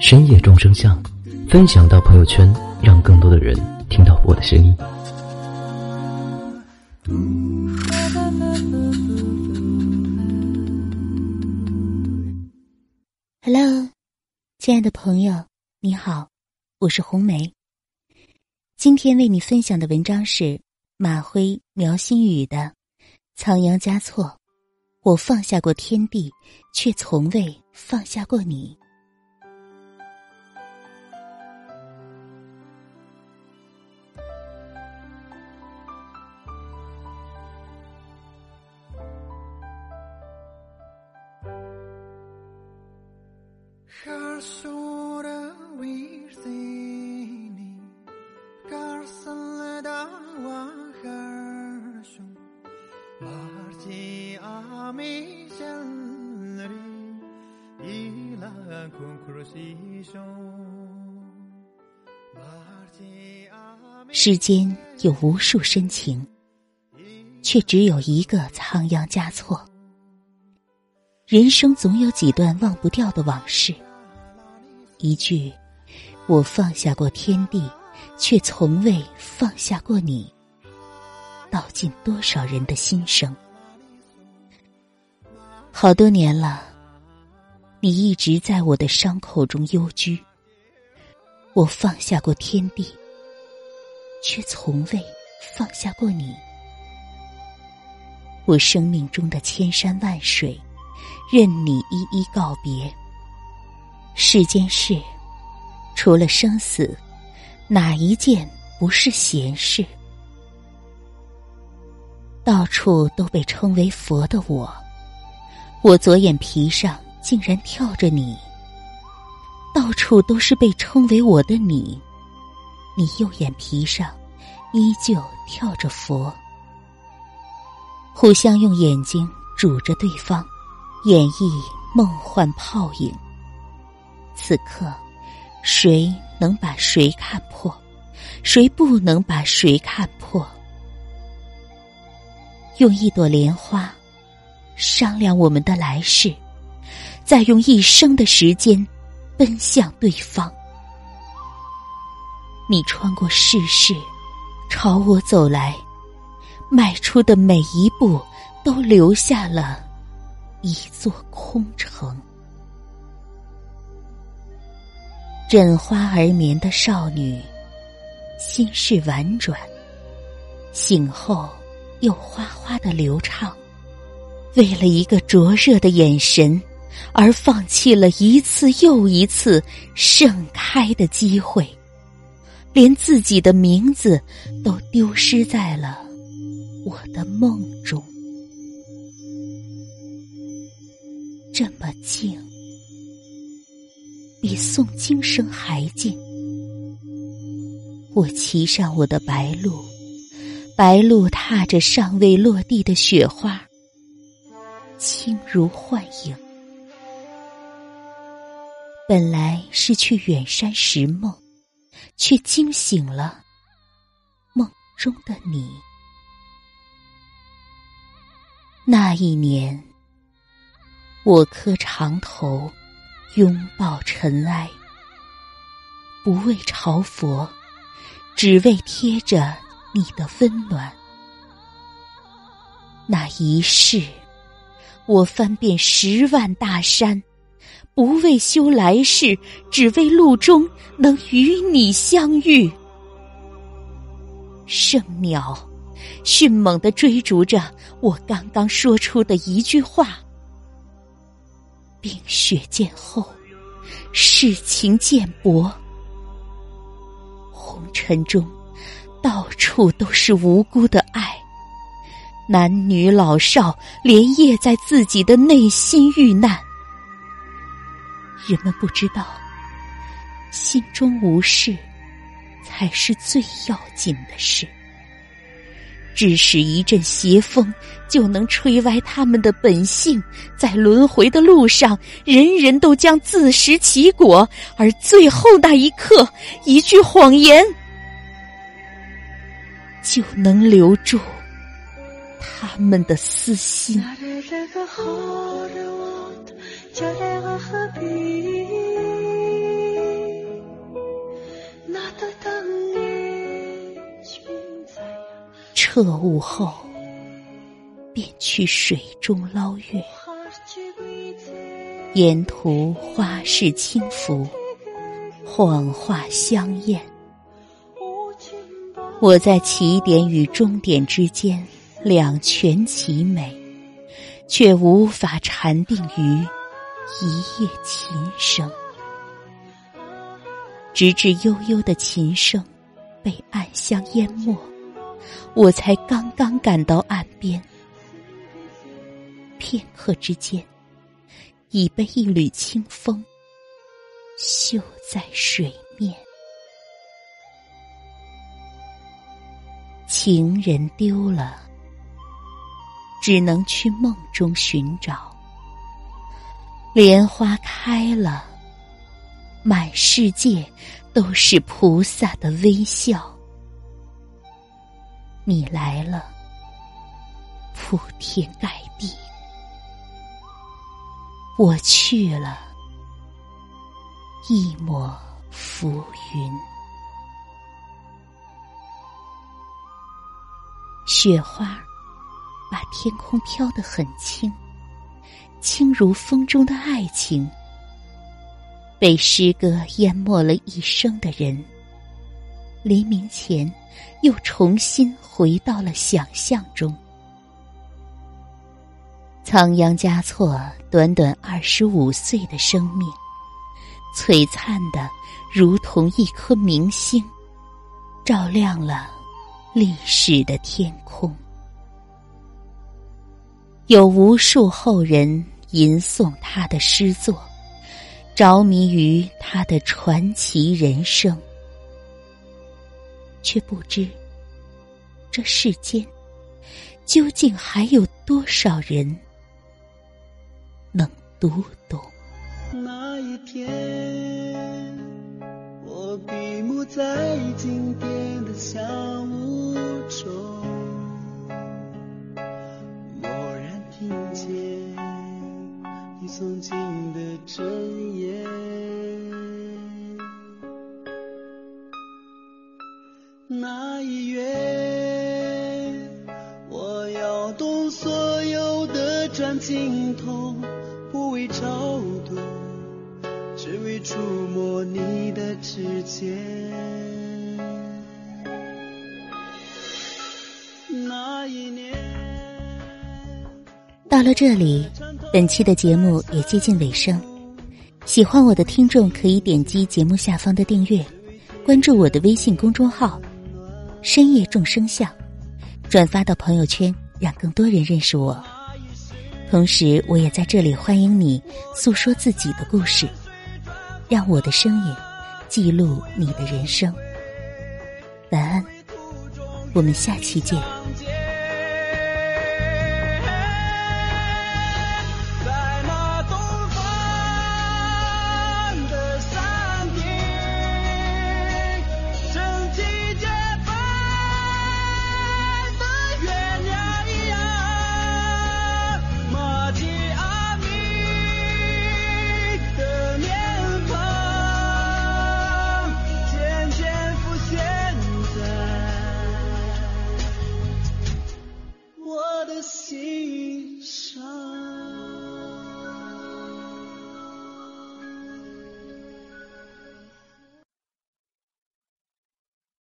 深夜众生相”，分享到朋友圈，让更多的人听到我的声音。Hello，亲爱的朋友，你好，我是红梅。今天为你分享的文章是马辉、苗新宇的《仓央嘉措》。我放下过天地，却从未放下过你。世间有无数深情，却只有一个仓央嘉措。人生总有几段忘不掉的往事，一句“我放下过天地，却从未放下过你”，道尽多少人的心声。好多年了，你一直在我的伤口中幽居。我放下过天地。却从未放下过你。我生命中的千山万水，任你一一告别。世间事，除了生死，哪一件不是闲事？到处都被称为佛的我，我左眼皮上竟然跳着你。到处都是被称为我的你。你右眼皮上依旧跳着佛，互相用眼睛煮着对方，演绎梦幻泡影。此刻，谁能把谁看破？谁不能把谁看破？用一朵莲花商量我们的来世，再用一生的时间奔向对方。你穿过世事，朝我走来，迈出的每一步都留下了一座空城。枕花而眠的少女，心事婉转，醒后又哗哗的流畅。为了一个灼热的眼神，而放弃了一次又一次盛开的机会。连自己的名字都丢失在了我的梦中，这么静，比诵经声还静。我骑上我的白鹿，白鹿踏着尚未落地的雪花，轻如幻影。本来是去远山拾梦。却惊醒了梦中的你。那一年，我磕长头，拥抱尘埃，不为朝佛，只为贴着你的温暖。那一世，我翻遍十万大山。不为修来世，只为路中能与你相遇。圣鸟迅猛的追逐着我刚刚说出的一句话。冰雪渐厚，世情渐薄，红尘中到处都是无辜的爱，男女老少连夜在自己的内心遇难。人们不知道，心中无事，才是最要紧的事。致使一阵邪风，就能吹歪他们的本性，在轮回的路上，人人都将自食其果，而最后那一刻，一句谎言，就能留住他们的私心。彻悟后，便去水中捞月。沿途花市轻浮，谎话香艳。我在起点与终点之间，两全其美，却无法禅定于一夜琴声。直至悠悠的琴声被暗香淹没。我才刚刚赶到岸边，片刻之间，已被一缕清风绣在水面。情人丢了，只能去梦中寻找；莲花开了，满世界都是菩萨的微笑。你来了，铺天盖地；我去了，一抹浮云。雪花把天空飘得很轻，轻如风中的爱情。被诗歌淹没了一生的人。黎明前，又重新回到了想象中。仓央嘉措短短二十五岁的生命，璀璨的如同一颗明星，照亮了历史的天空。有无数后人吟诵他的诗作，着迷于他的传奇人生。却不知，这世间究竟还有多少人能读懂？那一天，我闭目在经典的小屋中，曾经的真言。那一月，我要动所有的转经筒，不为超度，只为触摸你的指尖。那一年，到了这里，本期的节目也接近尾声。喜欢我的听众可以点击节目下方的订阅，关注我的微信公众号。深夜众生相，转发到朋友圈，让更多人认识我。同时，我也在这里欢迎你诉说自己的故事，让我的声音记录你的人生。晚安，我们下期见。